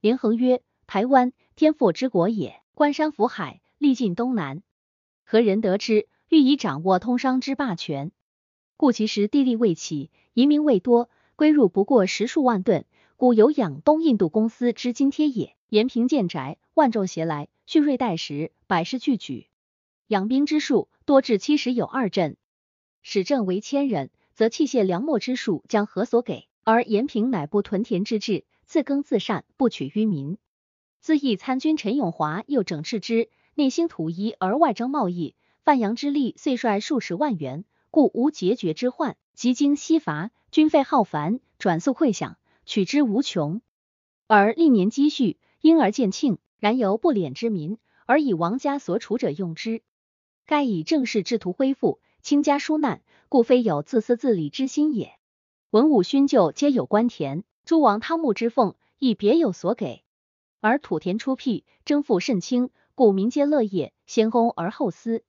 连横曰：台湾天赋之国也，观山浮海，历尽东南，何人得之？欲以掌握通商之霸权。故其时地利未起，移民未多，归入不过十数万吨，故有养东印度公司之津贴也。延平建宅，万众携来，蓄锐待时，百事俱举。养兵之数多至七十有二镇，使政为千人，则器械粮秣之数将何所给？而延平乃不屯田之志，自耕自善，不取于民。自义参军陈永华又整治之，内兴土衣而外征贸易。范阳之力遂率数十万员，故无解决之患。及经西伐，军费浩繁，转速会饷，取之无穷。而历年积蓄，因而渐庆。然由不敛之民，而以王家所处者用之。盖以正事之图恢复，倾家纾难，故非有自私自利之心也。文武勋旧皆有官田，诸王汤沐之俸亦别有所给。而土田出辟，征赋甚轻，故民皆乐业，先公而后私。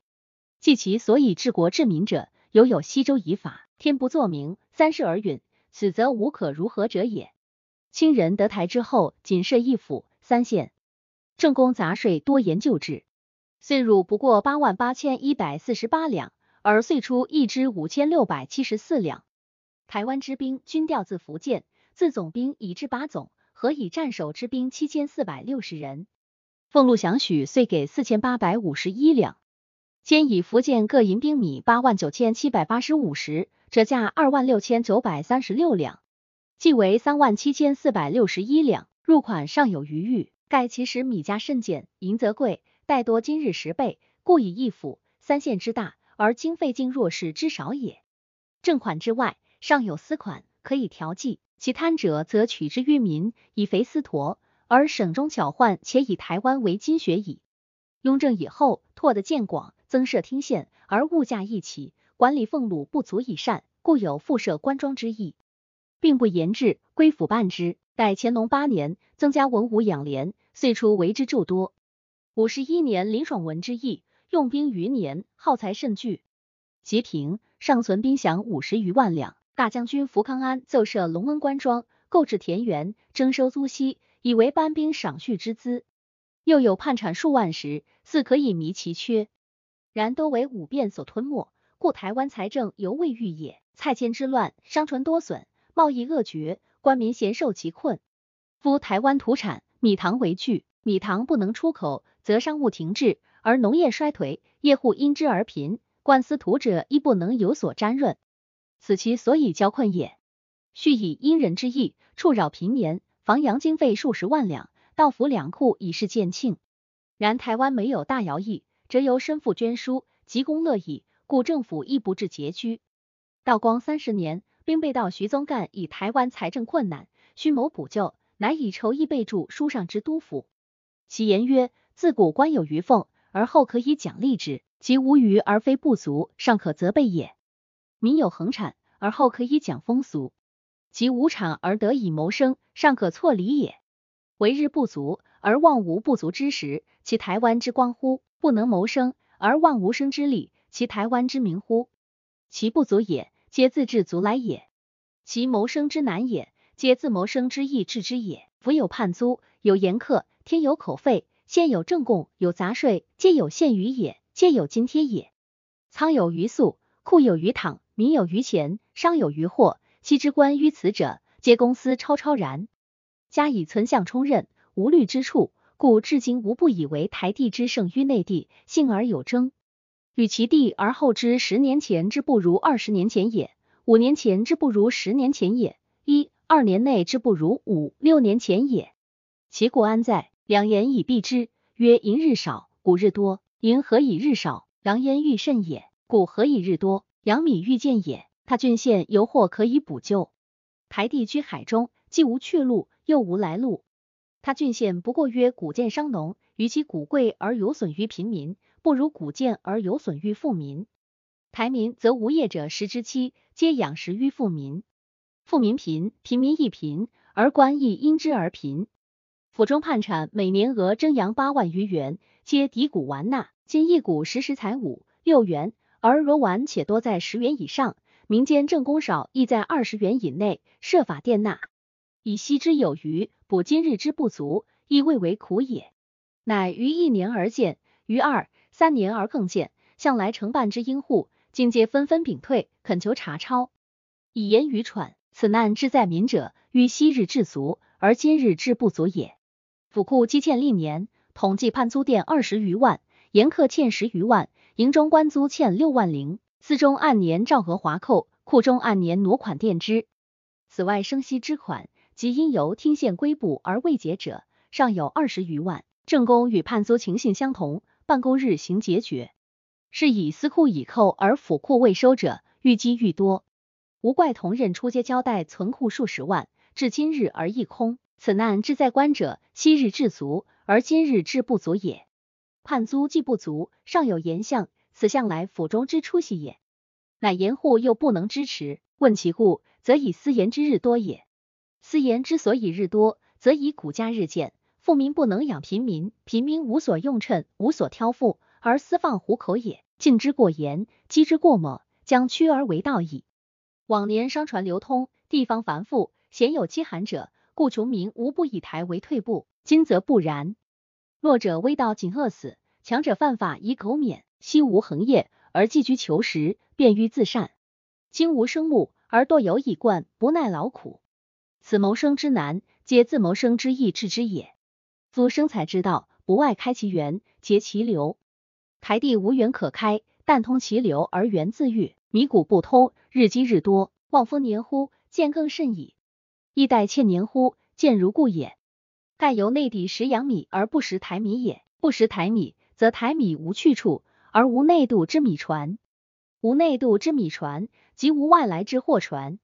即其所以治国治民者，犹有西周以法，天不作明，三世而允，此则无可如何者也。清人得台之后，仅设一府三县，政工杂税多言旧制，岁入不过八万八千一百四十八两，而岁出一支五千六百七十四两。台湾之兵均调自福建，自总兵以至八总。何以战守之兵七千四百六十人，俸禄饷许遂给四千八百五十一两，兼以福建各银兵米八万九千七百八十五石，折价二万六千九百三十六两，计为三万七千四百六十一两。入款尚有余裕，盖其实米价甚减，银则贵，待多今日十倍，故以一府三县之大，而经费竟若是之少也。正款之外，尚有私款可以调剂。其贪者则取之于民，以肥私驼，而省中巧换，且以台湾为金学矣。雍正以后，拓得渐广，增设听县，而物价一起，管理俸禄不足以善，故有复设官庄之意，并不严制，归府办之。待乾隆八年，增加文武养廉，岁出为之诸多。五十一年，林爽文之役，用兵余年，耗财甚巨。截平，尚存兵饷五十余万两。大将军福康安奏设隆恩官庄，购置田园，征收租息，以为班兵赏恤之资。又有叛产数万石，似可以弥其缺，然多为五变所吞没，故台湾财政犹未愈也。蔡迁之乱，商船多损，贸易恶绝，官民咸受其困。夫台湾土产米糖为巨，米糖不能出口，则商务停滞，而农业衰颓，业户因之而贫，官司土者亦不能有所沾润。此其所以交困也。续以因人之意，触扰平年，防洋经费数十万两，道府两库以示见庆。然台湾没有大徭役，则由身负捐书，急公乐矣，故政府亦不至拮据。道光三十年，兵备道徐宗干以台湾财政困难，需谋补救，乃以筹议备注书上之督府。其言曰：自古官有余俸，而后可以奖励之；其无余而非不足，尚可责备也。民有恒产，而后可以讲风俗；其无产而得以谋生，尚可错理也。为日不足而望无不足之时，其台湾之光乎？不能谋生而望无生之利，其台湾之名乎？其不足也，皆自治足来也；其谋生之难也，皆自谋生之意治之也。夫有判租，有严客，天有口费，县有正贡，有杂税，皆有限余也，皆有津贴也。仓有余粟，库有余躺。民有余钱，商有余货，昔之官于此者，皆公司超超然，加以存相充任，无虑之处，故至今无不以为台地之胜于内地，幸而有争。与其地而后之十年前之不如二十年前也，五年前之不如十年前也，一二年内之不如五六年前也。其故安在？两言以蔽之，曰寅日少，谷日多。寅何以日少？狼烟欲甚也。谷何以日多？杨米欲见也，他郡县犹或可以补救。台地居海中，既无去路，又无来路。他郡县不过曰古建商农，与其古贵而有损于平民，不如古建而有损于富民。台民则无业者十之七，皆养食于富民。富民贫，平民亦贫，而官亦因之而贫。府中判产每年额征洋八万余元，皆抵谷完纳。今一谷时时才五六元。而罗丸且多在十元以上，民间正工少亦在二十元以内，设法垫纳，以息之有余，补今日之不足，亦未为苦也。乃于一年而见，于二三年而更见，向来承办之应户，今皆纷纷禀退，恳求查抄，以言愚喘。此难之在民者，于昔日至足，而今日之不足也。府库积欠历年，统计判租店二十余万，盐客欠十余万，营中官租欠六万零，司中按年照额划扣，库中按年挪款垫支。此外生息之款，及因由听县归补而未结者，尚有二十余万。正宫与判租情形相同，办公日行结决，是以司库已扣而府库未收者，愈积愈多。无怪同任出街交代存库数十万，至今日而一空。此难之在官者，昔日至足，而今日至不足也。判租既不足，尚有盐相，此向来府中之出息也。乃盐户又不能支持，问其故，则以私盐之日多也。私盐之所以日多，则以谷价日渐。富民不能养贫民，贫民无所用趁，无所挑赋，而私放虎口也。禁之过严，积之过猛，将趋而为道矣。往年商船流通，地方繁富，鲜有饥寒者，故穷民无不以台为退步。今则不然，弱者危道仅饿死，强者犯法以苟免，昔无恒业而寄居求食，便于自善；今无生木而多有以贯，不耐劳苦。此谋生之难，皆自谋生之易致之也。夫生财之道，不外开其源，结其流。台地无源可开，但通其流而源自愈。米谷不通，日积日多，望丰年乎？见更甚矣。亦待欠年乎？见如故也。盖由内地食养米而不食台米也。不食台米，则台米无去处，而无内度之米船。无内度之米船，即无外来之货船。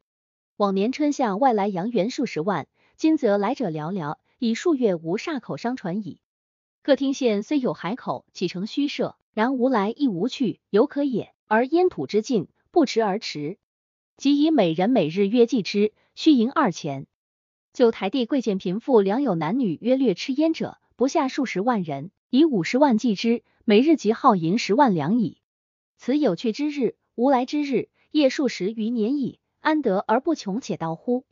往年春夏外来洋员数十万，今则来者寥寥。已数月无煞口商船矣。各厅县虽有海口，启程虚设，然无来亦无去，犹可也。而烟土之境，不驰而驰。即以每人每日约计之，须银二钱。九台地贵贱贫富良友男女约略吃烟者，不下数十万人，以五十万计之，每日即耗银十万两矣。此有去之日，无来之日，夜数十余年矣，安得而不穷且道乎？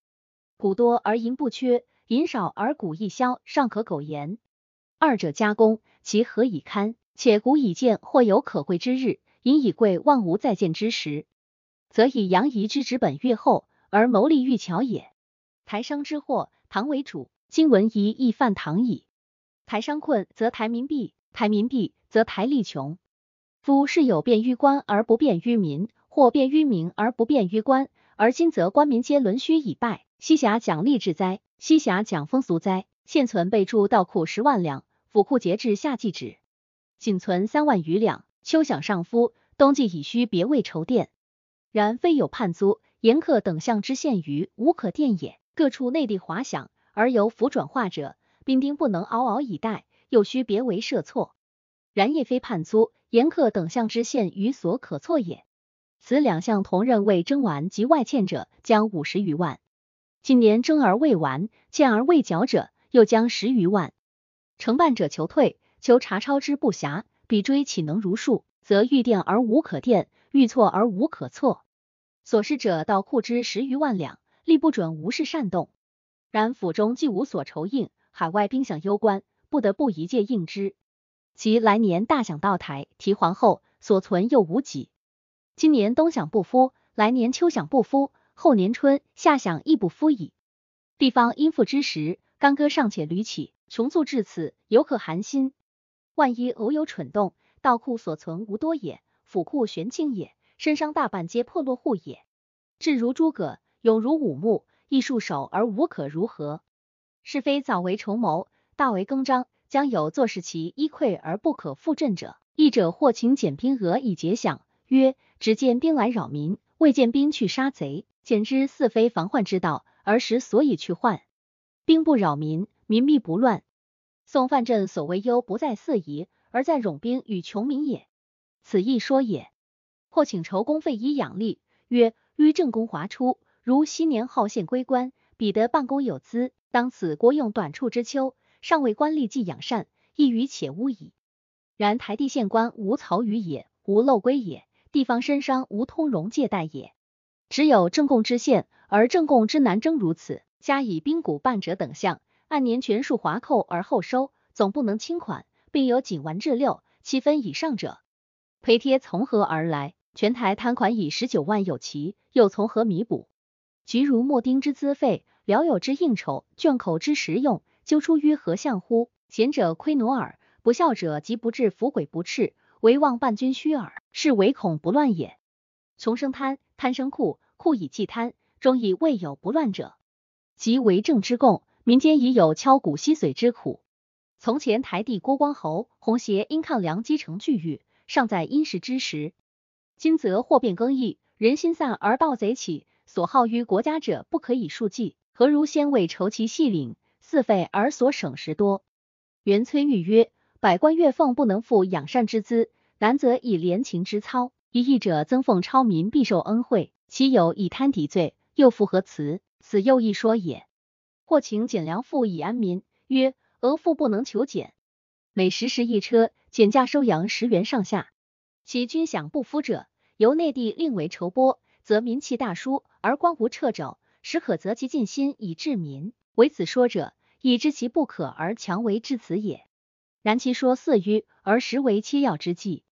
谷多而银不缺。银少而谷易消，尚可苟言。二者加工，其何以堪？且谷以见，或有可贵之日；银以贵，万无再见之时，则以阳夷之纸本越厚，而谋利愈巧也。台商之祸，唐为主，今闻夷亦犯唐矣。台商困，则台民弊；台民弊，则台利穷。夫是有便于官而不便于民，或便于民而不便于官，而今则官民皆沦虚以败，西峡奖励之灾。西峡讲风俗灾，现存备注稻库十万两，府库截至夏季止，仅存三万余两。秋饷上夫，冬季已需别为筹垫。然非有判租、盐客等项之限于无可垫也。各处内地滑响而由府转化者，兵丁不能嗷嗷以待，又需别为设措。然亦非判租、盐客等项之限于所可措也。此两项同任未征完及外欠者，将五十余万。今年征而未完，欠而未缴者，又将十余万。承办者求退，求查抄之不暇，比追岂能如数？则欲垫而无可垫，欲错而无可错。所失者到库之十余万两，力不准无事擅动。然府中既无所筹应，海外兵饷攸关，不得不一介应之。其来年大饷到台，提皇后，所存又无几。今年冬饷不敷，来年秋饷不敷。后年春夏饷亦不敷矣。地方殷富之时，干戈尚且屡起，穷蹙至此，犹可寒心。万一偶有蠢动，道库所存无多也，府库悬清也，身商大半皆破落户也。至如诸葛，勇如武穆，亦束手而无可如何？是非早为筹谋，大为更张，将有坐视其一溃而不可复振者。义者或请减兵额以节饷，曰：只见兵来扰民，未见兵去杀贼。简之似非防患之道，而时所以去患。兵不扰民，民必不乱。宋范镇所谓忧不在四夷，而在冗兵与穷民也。此亦说也。或请筹公费以养力，曰：於正公华出，如昔年号县归官，彼得办公有资，当此国用短处之秋，尚未官吏既养善，亦于且污矣。然台地县官无曹余也，无漏归也，地方绅商无通融借贷也。只有正贡之县，而正贡之南征如此，加以兵谷半折等项，按年全数划扣而后收，总不能清款，并有仅完至六七分以上者，赔贴从何而来？全台摊款以十九万有奇，又从何弥补？局如莫丁之资费，聊友之应酬，卷口之实用，究出于何相乎？贤者亏挪耳，不孝者即不至福鬼不赤，唯望伴君虚耳，是唯恐不乱也。穷生贪，贪生酷，酷以济贪，终以未有不乱者，即为政之共。民间已有敲骨吸髓之苦。从前台地郭光侯弘协因抗梁积成巨狱，尚在殷实之时。今则祸变更易，人心散而盗贼起，所耗于国家者不可以数计，何如先为筹其细领，四费而所省时多？元崔玉曰：百官月俸不能付养善之资，难则以廉情之操，一义者增俸超民必受恩惠，其有以贪抵罪，又复何辞？此又一说也。或请减粮赋以安民，曰：额赋不能求减，每十石一车，减价收洋十元上下。其军饷不敷者，由内地另为筹拨，则民气大疏，而光无掣肘，时可择其尽心以治民。为此说者，已知其不可而强为至此也。然其说似迂，而实为切要之计。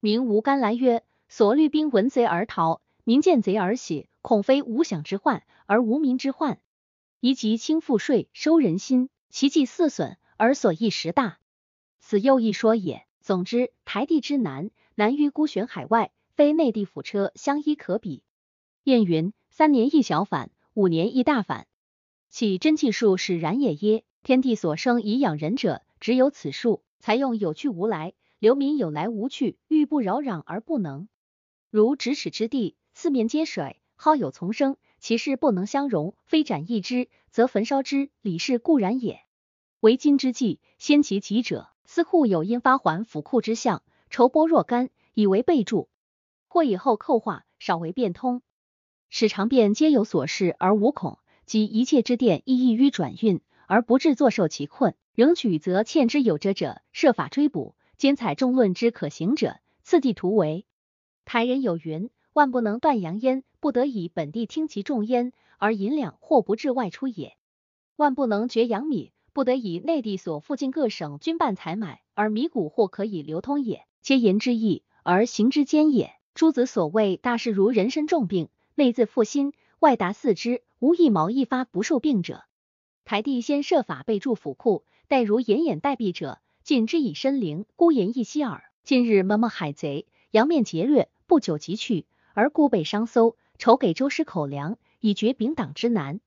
明吴甘来曰：所虑兵闻贼而逃，民见贼而喜，恐非无想之患，而无民之患。宜即轻赋税，收人心，其计四损，而所益实大。此又一说也。总之，台地之难。难于孤悬海外，非内地府车相依可比。谚云：三年一小反，五年一大反。其真技术使然也耶？天地所生以养人者，只有此数。才用有去无来，流民有来无去，欲不扰攘而不能。如咫尺之地，四面皆水，蒿有丛生，其势不能相容，非斩一枝，则焚烧之，理事固然也。为今之计，先其急者，司库有因发还府库之象。筹拨若干，以为备注；或以后扣化，少为变通。使常变皆有所事而无恐，即一切之电亦易于转运，而不致坐受其困。仍取则欠之有者者，设法追捕。兼采众论之可行者，次第图为。台人有云：万不能断阳焉，不得已本地听其众焉，而银两或不至外出也。万不能绝阳米，不得以内地所附近各省均办采买，而米谷或可以流通也。皆言之意而行之间也。诸子所谓大事，如人身重病，内自负心，外达四肢，无一毛一发不受病者。台帝先设法备注府库，待如奄奄待毙者，尽之以身灵，孤言一息耳。近日么么海贼，阳面劫掠，不久即去，而孤备商搜，筹给周师口粮，以绝丙党之难。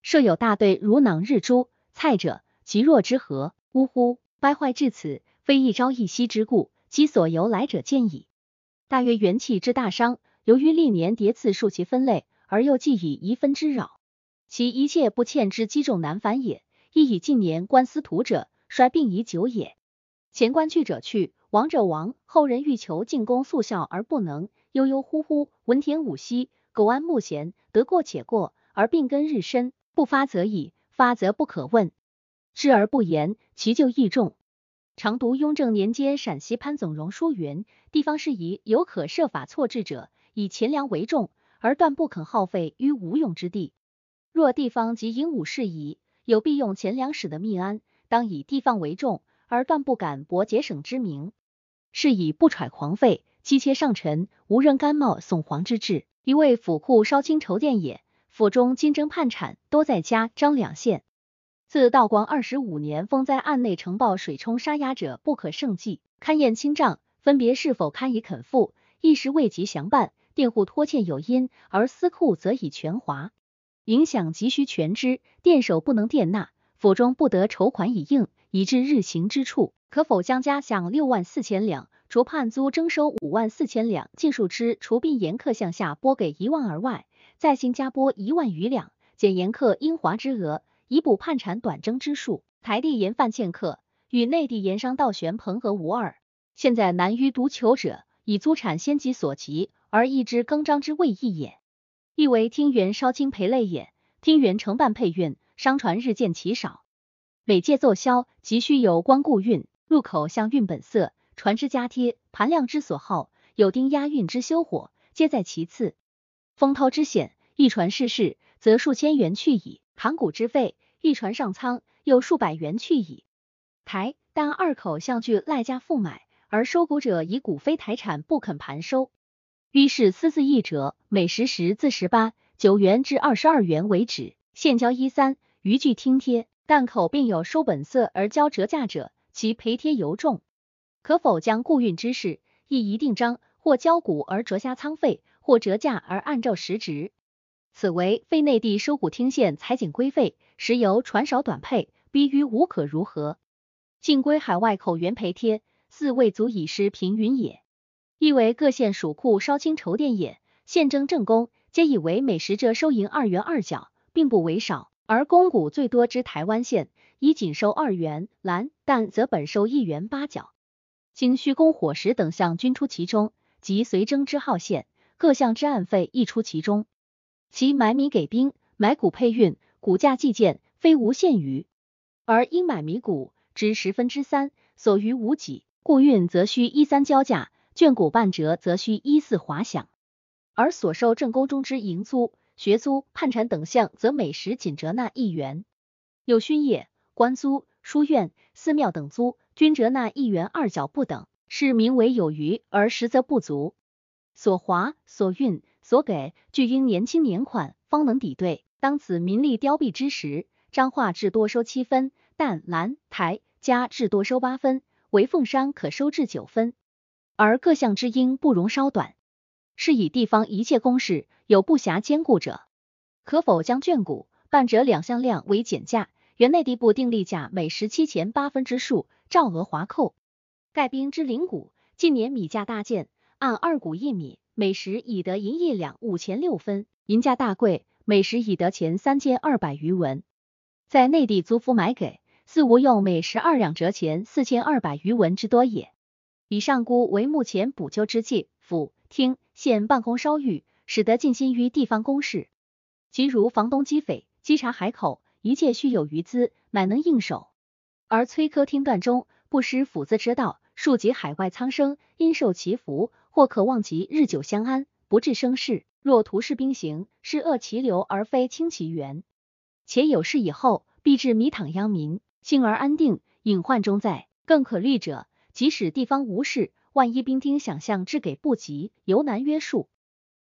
设有大队如囊日珠，菜者极弱之何？呜呼！败坏至此，非一朝一夕之故。其所由来者见矣。大约元气之大伤，由于历年叠次数其分类，而又既以遗分之扰，其一切不欠之积重难返也。亦以近年官司徒者衰病已久也。前官去者去，亡者亡，后人欲求进宫速效而不能，悠悠忽忽，文田武息，苟安慕贤，得过且过，而病根日深，不发则已，发则不可问，知而不言，其咎亦重。常读雍正年间陕西潘总荣书云：地方事宜有可设法错置者，以钱粮为重，而断不肯耗费于无用之地。若地方及营武事宜有必用钱粮使的密安，当以地方为重，而断不敢博节省之名，是以不揣狂费，妻妾上臣无人甘冒耸皇之志，一为府库稍清筹垫也。府中金征叛产多在家张两县。自道光二十五年，风灾案内呈报水冲沙哑者不可胜计，勘验清账，分别是否堪以肯付，一时未及详办，佃户拖欠有因，而司库则已全划，影响急需全知，店手不能佃纳，府中不得筹款以应，以致日行之处，可否将家饷六万四千两，除判租征收五万四千两，尽数之，除并严客向下拨给一万而外，再行加拨一万余两，减严客应划之额。以补判产短征之数，台地盐贩欠客，与内地盐商倒悬朋和无二。现在难于独求者，以租产先及所及，而一之更张之谓易也。亦为听员稍轻赔累也。听员承办配运，商船日渐其少，每届奏销，急需有光顾运，入口向运本色，船只加贴，盘量之所好，有丁押运之修火，皆在其次。风涛之险，一船失事，则数千元去矣。盘古之费。一船上仓，又数百元去矣。台但二口相据赖价复买，而收股者以股非台产不肯盘收。于是私自议者，每十十自十八九元至二十二元为止，现交一三，余据听贴。但口并有收本色而交折价者，其赔贴尤重。可否将雇运之事，亦一定章，或交股而折下仓费，或折价而按照实值？此为非内地收股听县裁减规费，时由船少短配，逼于无可如何。尽归海外口源赔贴，似未足以施平云也。亦为各县属库稍清筹垫也，县征正工，皆以为每十折收银二元二角，并不为少。而公股最多之台湾县，以仅收二元，蓝但则本收一元八角。经虚工伙食等项均出其中，及随征之号县，各项之案费亦出其中。其买米给兵，买谷配运，股价计件，非无限余。而应买米谷值十分之三，所余无几，故运则需一三交价。卷股半折，则需依次划饷；而所收正宫中之营租、学租、判产等项，则每时仅折纳一元。有勋业、官租、书院、寺庙等租，均折纳一元二角不等，是名为有余，而实则不足。所划、所运、所给，俱应年轻年款，方能抵对。当此民力凋敝之时，彰化至多收七分，但兰、台、加至多收八分，为凤山可收至九分。而各项之应不容稍短，是以地方一切公事有不暇兼顾者，可否将卷股半折两项量为减价？原内地部定例价每十七钱八分之数，照额划扣。盖兵之灵谷，近年米价大减，按二谷一米，每时已得银一两五钱六分，银价大贵，每时已得钱三千二百余文。在内地租夫买给，似无用每十二两折钱四千二百余文之多也。以上估为目前补救之计，府、厅、县办公稍裕，使得尽心于地方公事。即如房东积匪、稽查海口，一切须有余资，乃能应手。而崔科听断中，不失府字之道，庶及海外苍生，因受其福，或可望其日久相安，不致生事。若图示兵行，是恶其流而非清其源。且有事以后，必至米躺殃民，幸而安定，隐患中在。更可虑者。即使地方无事，万一兵丁想象之给不及，犹难约束。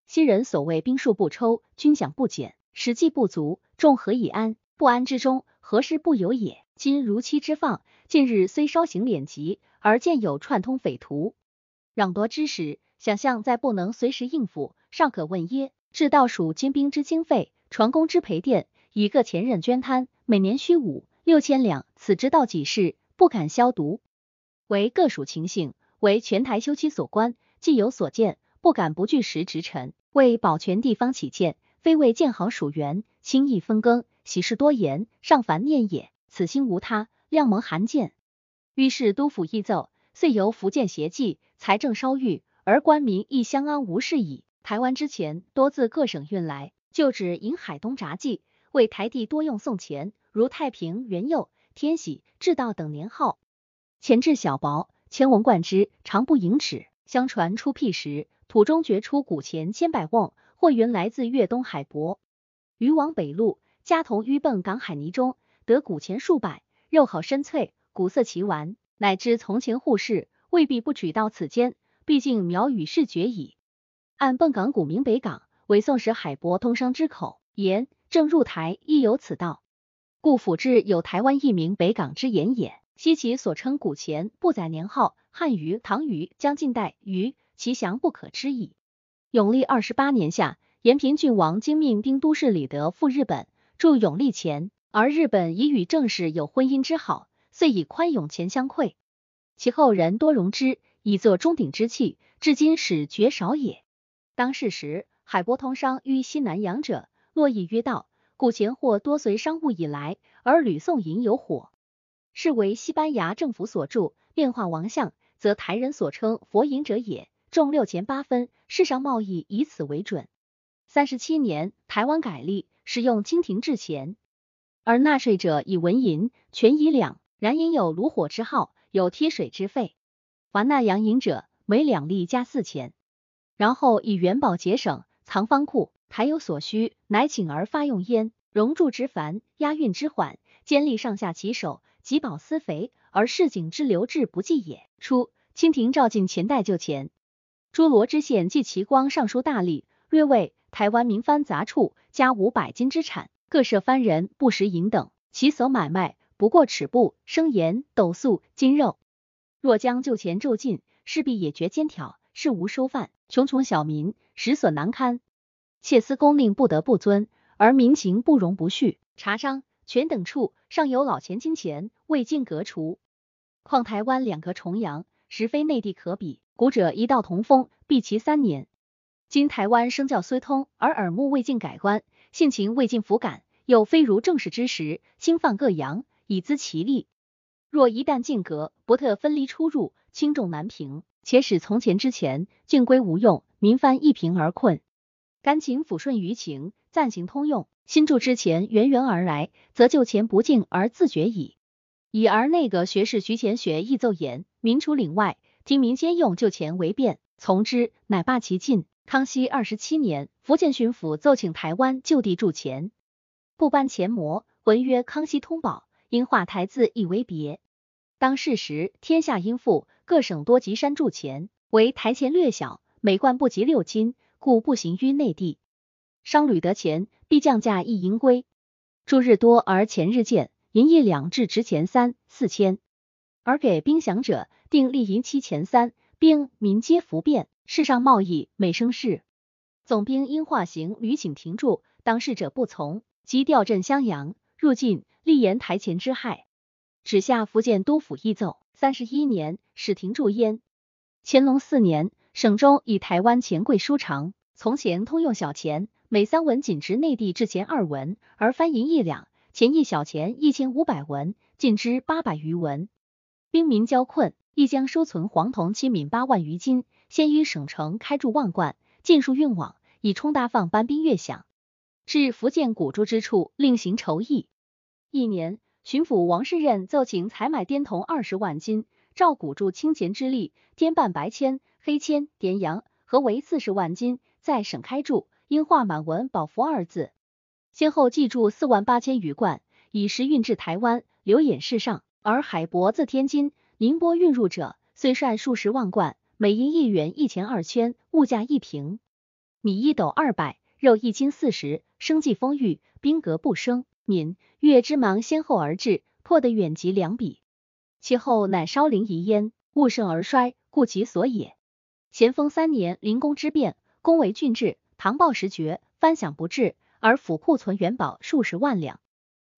昔人所谓兵数不抽，军饷不减，实际不足，众何以安？不安之中，何事不有也？今如期之放，近日虽稍行敛籍，而见有串通匪徒，攘夺之时，想象再不能随时应付，尚可问耶？至倒数精兵之经费，船工之赔垫，以各前任捐摊，每年需五六千两，此之道几事，不敢消毒。为各属情形，为全台修期所关，既有所见，不敢不据实直陈。为保全地方起见，非为建好属员，轻易分耕，喜事多言，尚烦念也。此心无他，量蒙函见。于是督府议奏，遂由福建协济，财政稍裕，而官民亦相安无事矣。台湾之前多自各省运来，就指引海东札记，为台地多用送钱，如太平、元佑、天喜、至道等年号。前置小薄，千文贯之，长不盈尺。相传出辟时，土中掘出古钱千百瓮，或云来自粤东海博。渔往北路，家童淤奔港海泥中，得古钱数百，肉好深脆，古色奇玩，乃至从前护士未必不取到此间，毕竟苗语是绝矣。按奔港古名北港，为宋时海博通商之口，言正入台亦有此道，故府志有台湾一名北港之言也。西其所称古钱不载年号，汉于、唐于、将近代于，其详不可知矣。永历二十八年夏，延平郡王经命兵都事李德赴日本驻永历钱，而日本已与郑氏有婚姻之好，遂以宽永钱相馈。其后人多容之，以作钟鼎之器，至今始绝少也。当世时，海舶通商于西南洋者，络绎约道，古钱货多随商务以来，而吕宋银有火。是为西班牙政府所铸，变化王相，则台人所称佛银者也，重六钱八分，世上贸易以此为准。三十七年，台湾改例，使用清廷制钱，而纳税者以文银，全以两，然银有炉火之号，有贴水之费。凡纳洋银者，每两粒加四钱。然后以元宝节省，藏方库，台有所需，乃请而发用焉。熔铸之繁，押运之缓。监吏上下其手，及保私肥，而市井之流志不济也。初，清廷诏进前代就钱，诸罗知县季其光上书大吏，略为台湾民番杂处加五百斤之产，各设番人不食银等，其所买卖不过尺布、生盐、斗粟、金肉。若将就前骤禁，势必也绝肩条，事无收犯，穷穷小民实所难堪。窃私公令不得不遵，而民情不容不恤。茶商、权等处尚有老钱金钱未尽革除，况台湾两隔重阳，实非内地可比。古者一道同风，必其三年。今台湾声教虽通，而耳目未尽改观，性情未尽服感，又非如正史之时，兴犯各洋，以资其利。若一旦禁革，不特分离出入，轻重难平，且使从前之前尽归无用，民翻一贫而困。甘情抚顺于情，暂行通用。新铸之前源源而来，则就前不敬而自绝矣。已而内阁学士徐乾学亦奏言，民除岭外，听民间用旧钱为便，从之，乃罢其禁。康熙二十七年，福建巡抚奏请台湾就地铸钱，不颁钱模，文曰康熙通宝。因化台字以为别。当世时，天下殷富，各省多集山铸钱，唯台钱略小，每贯不及六斤，故不行于内地。商旅得钱，必降价一银归。铸日多而钱日见，银一两至值钱三四千，而给兵饷者，定立银七钱三，兵民皆服变，世上贸易每生事。总兵因化行屡请停住，当事者不从，即调镇襄阳，入晋。立言台前之害，指下福建督府议奏。三十一年，始停驻焉。乾隆四年，省中以台湾钱贵书长，从前通用小钱，每三文仅值内地制钱二文，而翻银一两，钱一小钱一千五百文，进之八百余文。兵民交困，亦将收存黄铜七闽八万余斤，先于省城开铸万贯，尽数运往，以充大放班兵月饷。至福建古珠之处，另行筹议。一年，巡抚王世任奏请采买滇铜二十万斤，照古铸清钱之力，滇半白铅、黑铅、滇洋合为四十万斤，在省开铸，应画满文“宝福”二字。先后寄住四万八千余贯，以时运至台湾，留演世上。而海舶自天津、宁波运入者，虽善数十万贯，每银一元一钱二千，物价一平，米一斗二百，肉一斤四十，生计丰裕，兵革不生。闽粤之芒先后而至，破得远及两比。其后乃稍临夷焉，物盛而衰，故其所也。咸丰三年，临宫之变，宫为郡治，唐报时绝，翻饷不至，而府库存元宝数十万两，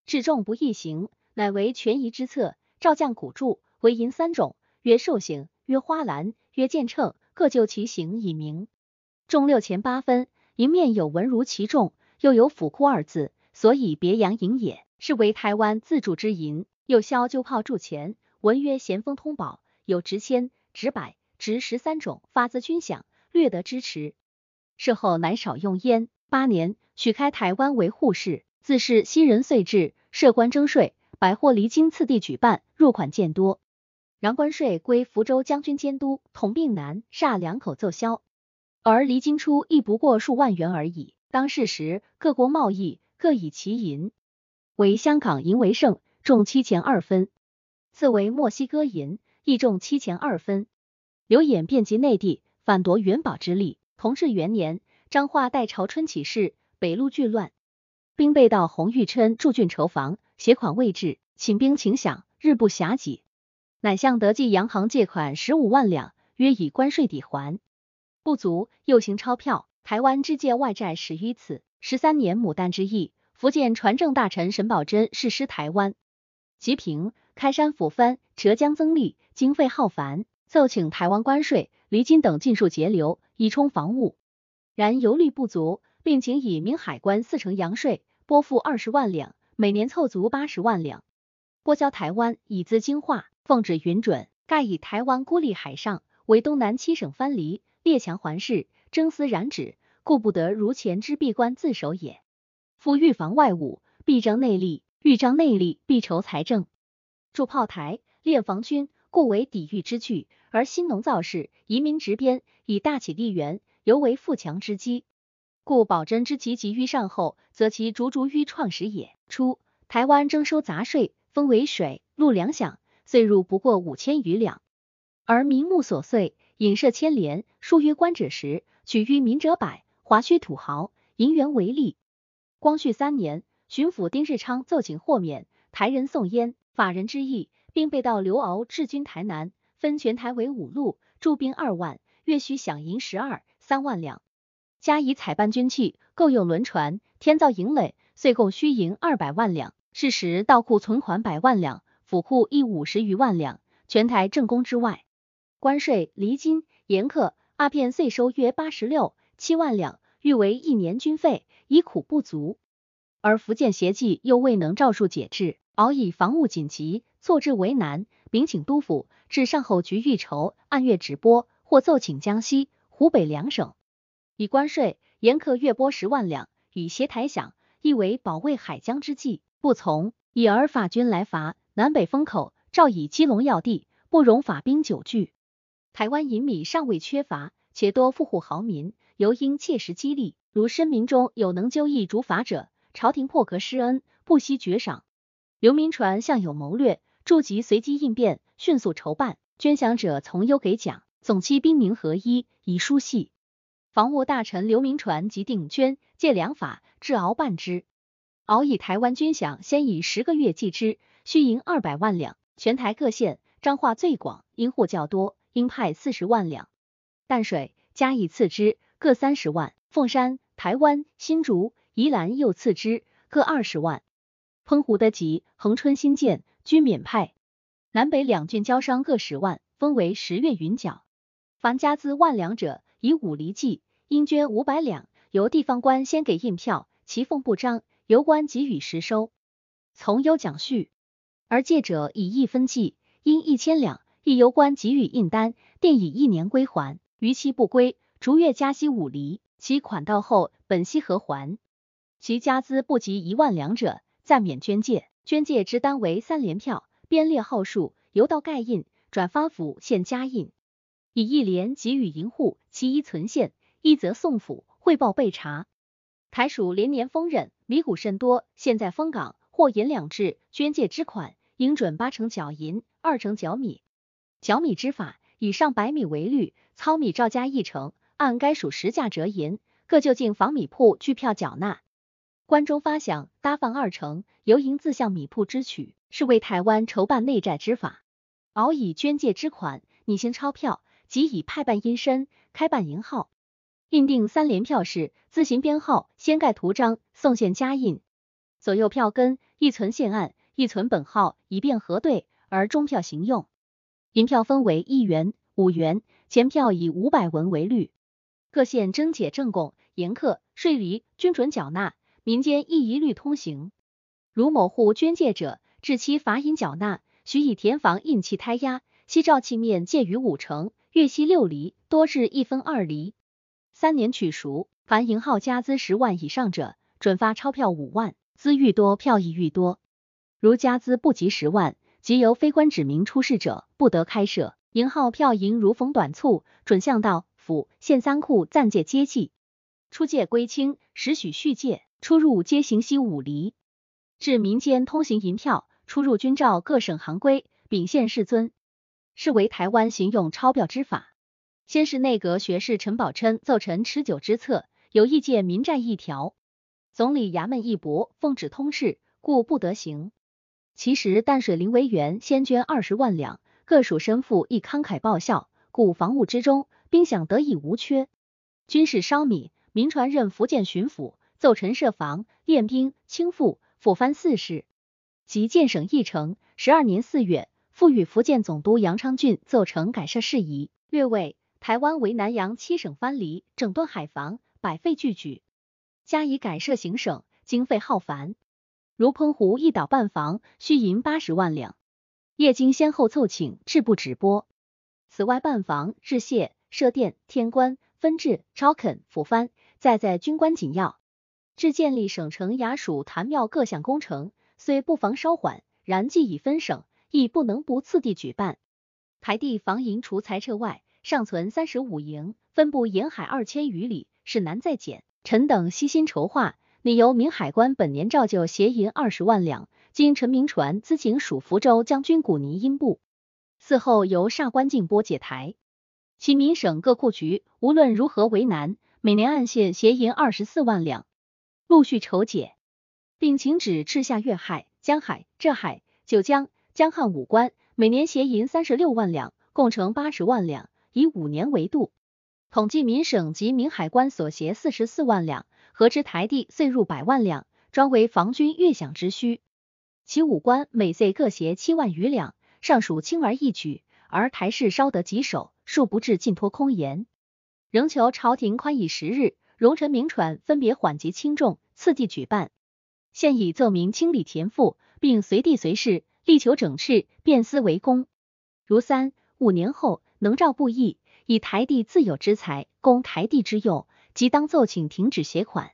至重不易行，乃为权宜之策。照降古铸，为银三种，曰寿星，曰花篮，曰剑秤，各就其形以名。重六钱八分，银面有文如其重，又有府库二字。所以别洋银也，是为台湾自铸之银。又销旧炮铸钱，文曰咸丰通宝，有值千、值百、值十三种，发自军饷，略得支持。事后乃少用焉。八年，许开台湾为护市，自是新人岁至，设官征税，百货离京次第举办，入款渐多。然关税归福州将军监督，统并南厦两口奏销，而离京初亦不过数万元而已。当世时，各国贸易。各以其银，为香港银为盛，重七钱二分；次为墨西哥银，亦重七钱二分。刘演遍及内地，反夺元宝之力。同治元年，彰化代朝春起事，北路巨乱，兵备到洪玉琛驻郡筹防，携款未至，请兵请饷，日不暇给，乃向德记洋行借款十五万两，约以关税抵还，不足，又行钞票。台湾之借外债十余次。十三年牡丹之役，福建船政大臣沈葆桢誓师台湾，吉平、开山抚番，浙江增利，经费浩繁，奏请台湾关税、离金等尽数节流，以充防务。然油率不足，并请以明海关四成洋税，拨付二十万两，每年凑足八十万两，拨交台湾，以资精化。奉旨允准，盖以台湾孤立海上，为东南七省藩篱，列强环视，征丝染指。故不得如前之闭关自守也。夫预防外侮，必张内力；欲张内力，必筹财政。筑炮台，练防军，故为抵御之具。而新农造市，移民直边，以大起地缘，尤为富强之基。故保真之其急于上后，则其逐逐于创始也。初，台湾征收杂税，分为水陆两饷，岁入不过五千余两。而名目琐碎，引涉牵连，数于官者时，取于民者百，华胥土豪，银元为利。光绪三年，巡抚丁日昌奏请豁免台人送烟，法人之意，并被盗刘敖治军台南，分全台为五路，驻兵二万，月需饷银十二三万两，加以采办军器，购用轮船，添造营垒，岁共需银二百万两。是时道库存款百万两，府库亦五十余万两，全台正宫之外，关税、厘金、盐客、阿片税收约八十六七万两，欲为一年军费，已苦不足。而福建协济又未能照数解制，敖以防务紧急，错置为难，禀请督府至上后局预筹，按月直拨，或奏请江西、湖北两省以关税、严苛月拨十万两，以协台饷，亦为保卫海疆之计。不从，以而法军来伐，南北封口，照以基隆要地，不容法兵久据。台湾银米尚未缺乏，且多富户豪民，尤应切实激励。如申民中有能纠议逐法者，朝廷破格施恩，不惜爵赏。刘铭传向有谋略，驻集随机应变，迅速筹办，捐饷者从优给奖，总期兵民合一，以书系。防务大臣刘铭传即定捐借粮法，治熬办之。熬以台湾军饷，先以十个月计之，需银二百万两。全台各县，彰化最广，因户较多，应派四十万两。淡水加以次之，各三十万。凤山、台湾、新竹、宜兰又次之，各二十万。澎湖的吉恒春新建均免派。南北两郡交商各十万，分为十月匀缴。凡家资万两者，以五厘计，应捐五百两，由地方官先给印票，其奉不彰。由官给予实收，从优奖序，而借者以一分计，应一千两，亦由官给予印单，定以一年归还，逾期不归，逐月加息五厘，其款到后本息何还？其家资不及一万两者，暂免捐借。捐借之单为三联票，编列号数，由到盖印，转发府现加印，以一联给予银户，其一存现，一则送府汇报备查。台属连年丰稔，米谷甚多。现在丰港或银两制捐借之款，应准八成缴银，二成缴米。缴米之法，以上百米为率，糙米照加一成，按该属实价折银，各就近房米铺据票缴纳。关中发饷搭放二成，由银自向米铺支取，是为台湾筹办内债之法。熬以捐借之款，拟行钞票，即以派办阴身，开办银号。印定三联票式，自行编号，先盖图章，送现加印。左右票根一存现案，一存本号，以便核对，而中票行用。银票分为一元、五元，钱票以五百文为率。各县征解正贡、盐客、税厘均准缴纳，民间亦一律通行。如某户捐借者，至期罚银缴纳，许以田房印契胎押，息照器面介于五成，月息六厘，多至一分二厘。三年取赎，凡银号加资十万以上者，准发钞票五万，资愈多，票亦愈多。如加资不及十万，即由非官指名出示者，不得开设银号票银。如逢短促，准向道府县三库暂借接济，出借归清，时许续借，出入皆行息五厘。至民间通行银票，出入均照各省行规，秉县世尊，是为台湾行用钞票之法。先是内阁学士陈宝琛奏陈持久之策，有意借民债一条，总理衙门一驳，奉旨通斥，故不得行。其实淡水林维元先捐二十万两，各属身负亦慷慨报效，故防务之中，兵饷得以无缺。军事烧米，民传任福建巡抚，奏陈设防练兵清赋，抚藩四事。及建省议程，十二年四月，复与福建总督杨昌俊奏成改设事宜，略谓。台湾为南洋七省藩篱，整顿海防，百废俱举，加以改设行省，经费浩繁。如澎湖一岛办防，需银八十万两，叶京先后奏请，制不止拨。此外办防、制械、设电、天官、分治、招垦、抚藩，再在军官紧要。至建立省城衙署坛庙各项工程，虽不妨稍缓，然既已分省，亦不能不次第举办。台地防营除裁撤外。尚存三十五营，分布沿海二千余里，是难再减。臣等悉心筹划，拟由明海关本年照旧协银二十万两，经陈明传咨请署福州将军古泥阴部。嗣后由煞关进拨解台。其民省各库局无论如何为难，每年按县协银二十四万两，陆续筹解，并请旨赤下粤海、江海、浙海、九江、江汉五关，每年协银三十六万两，共成八十万两，以五年为度。统计民省及民海关所携四十四万两，合之台地岁入百万两，专为防军越饷之需。其五关每岁各携七万余两，尚属轻而易举，而台事稍得棘手。恕不至尽托空言，仍求朝廷宽以时日，荣臣明传分别缓急轻重，次第举办。现已奏明清理田赋，并随地随事，力求整饬，变思为公。如三五年后能照布役，以台地自有之财供台地之用，即当奏请停止携款。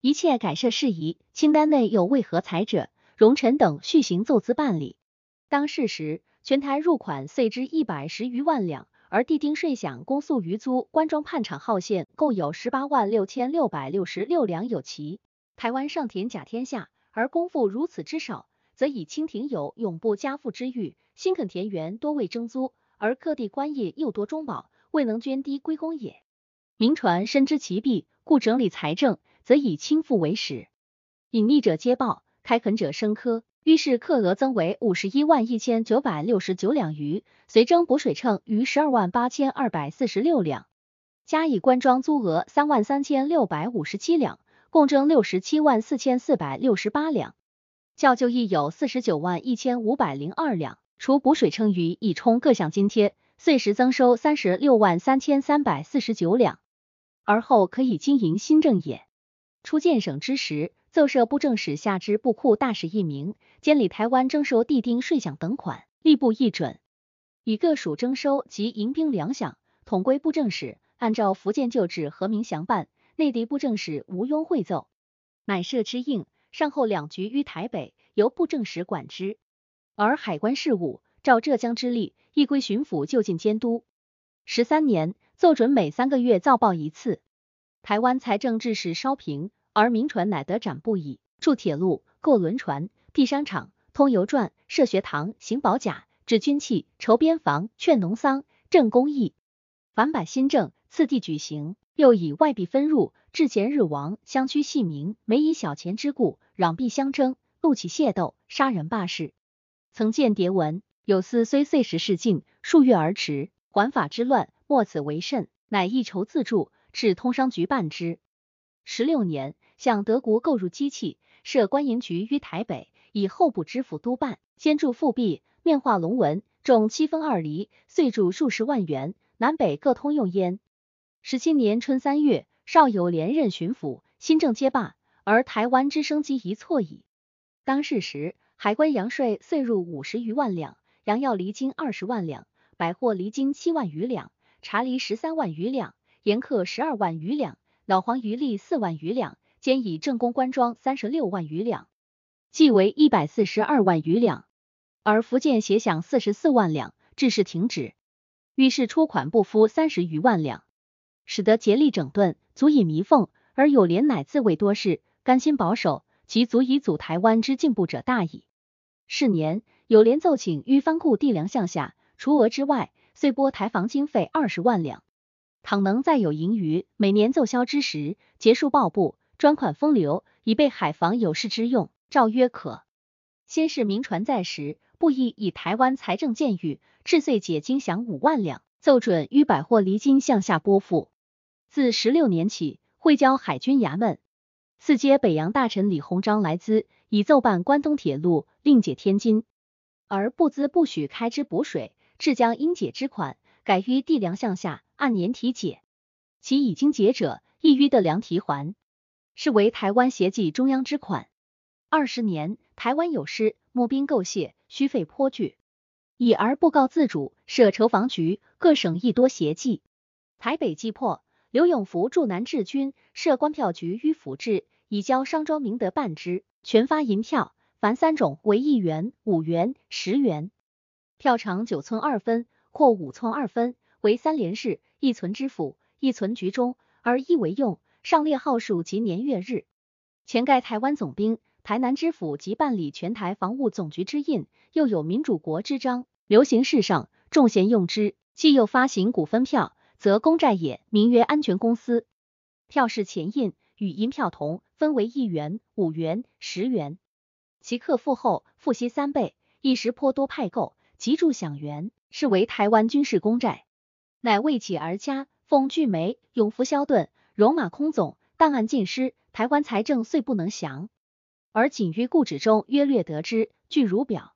一切改设事宜，清单内有未合财者，荣臣等续行奏资办理。当事时，全台入款岁之一百十余万两。而地丁税饷、公诉余租、官庄判场耗线共有十八万六千六百六十六两有奇。台湾上田甲天下，而公赋如此之少，则以清廷有永不加赋之欲，新垦田园多为征租，而各地官业又多中保，未能捐低归公也。民传深知其弊，故整理财政，则以清赋为始。隐匿者皆报，开垦者生科。于是课额增为五十一万一千九百六十九两余，随征补水秤余十二万八千二百四十六两，加以官庄租额三万三千六百五十七两，共征六十七万四千四百六十八两。较旧亦有四十九万一千五百零二两，除补水秤余，以充各项津贴，岁时增收三十六万三千三百四十九两，而后可以经营新政也。初建省之时。奏设布政使下之布库大使一名，监理台湾征收地丁税饷等款，吏部议准，以各属征收及迎兵粮饷统归布政使，按照福建旧制和明详办。内地布政使无庸会奏，乃设之应。上后两局于台北，由布政使管之。而海关事务，照浙江之例，亦归巡抚就近监督。十三年，奏准每三个月造报一次。台湾财政制使稍平。而民船乃得展布矣，筑铁路、购轮船、辟商场、通邮传、设学堂、行保甲、制军器、筹边防、劝农桑、正公益，凡百新政次第举行。又以外币分入，至前日亡，乡区细民每以小钱之故，攘币相争，怒起械斗，杀人罢市。曾见牒文，有司虽岁时事尽，数月而迟，环法之乱，莫此为甚，乃一筹自助，至通商局办之。十六年，向德国购入机器，设官营局于台北，以后部知府督办，先铸复币，面画龙纹，重七分二厘，岁铸数十万元，南北各通用焉。十七年春三月，少有连任巡抚，新政皆罢，而台湾之生机一错矣。当世时，海关洋税岁入五十余万两，洋药离京二十万两，百货离京七万余两，茶离十三万余两，盐客十二万余两。老黄余利四万余两，兼以正宫官庄三十六万余两，计为一百四十二万余两。而福建协饷四十四万两，致仕停止。于是出款不敷三十余万两，使得竭力整顿，足以弥缝。而有廉乃自谓多事，甘心保守，即足以阻台湾之进步者大矣。是年，有廉奏请于藩库地粮项下，除额之外，遂拨台防经费二十万两。倘能再有盈余，每年奏销之时，结束报部，专款风流，以备海防有事之用，照约可。先是明传在时，布衣以台湾财政见裕，至岁解金饷五万两，奏准于百货离京向下拨付。自十六年起，会交海军衙门，四接北洋大臣李鸿章来资，以奏办关东铁路，另解天津，而不资不许开支补水，至将应解之款。改于地粮项下按年提解，其已经结者亦于的粮提还，是为台湾协济中央之款。二十年，台湾有失，募兵购械，需费颇巨，已而不告自主，设筹防局，各省亦多协济。台北既破，刘永福驻南治军，设官票局于府治，以交商庄明德办之，全发银票，凡三种为一元、五元、十元，票长九寸二分。或五寸二分，为三连式，一存知府，一存局中，而一为用。上列号数及年月日。前盖台湾总兵，台南知府及办理全台防务总局之印，又有民主国之章，流行世上，众贤用之。既又发行股份票，则公债也，名曰安全公司。票是钱印，与银票同，分为一元、五元、十元，其客付后付息三倍，一时颇多派购，急助饷元，是为台湾军事公债。乃为起而加，奉巨梅、永福萧盾、戎马空总，档案尽失，台湾财政遂不能详。而仅于故纸中约略得知，据如表。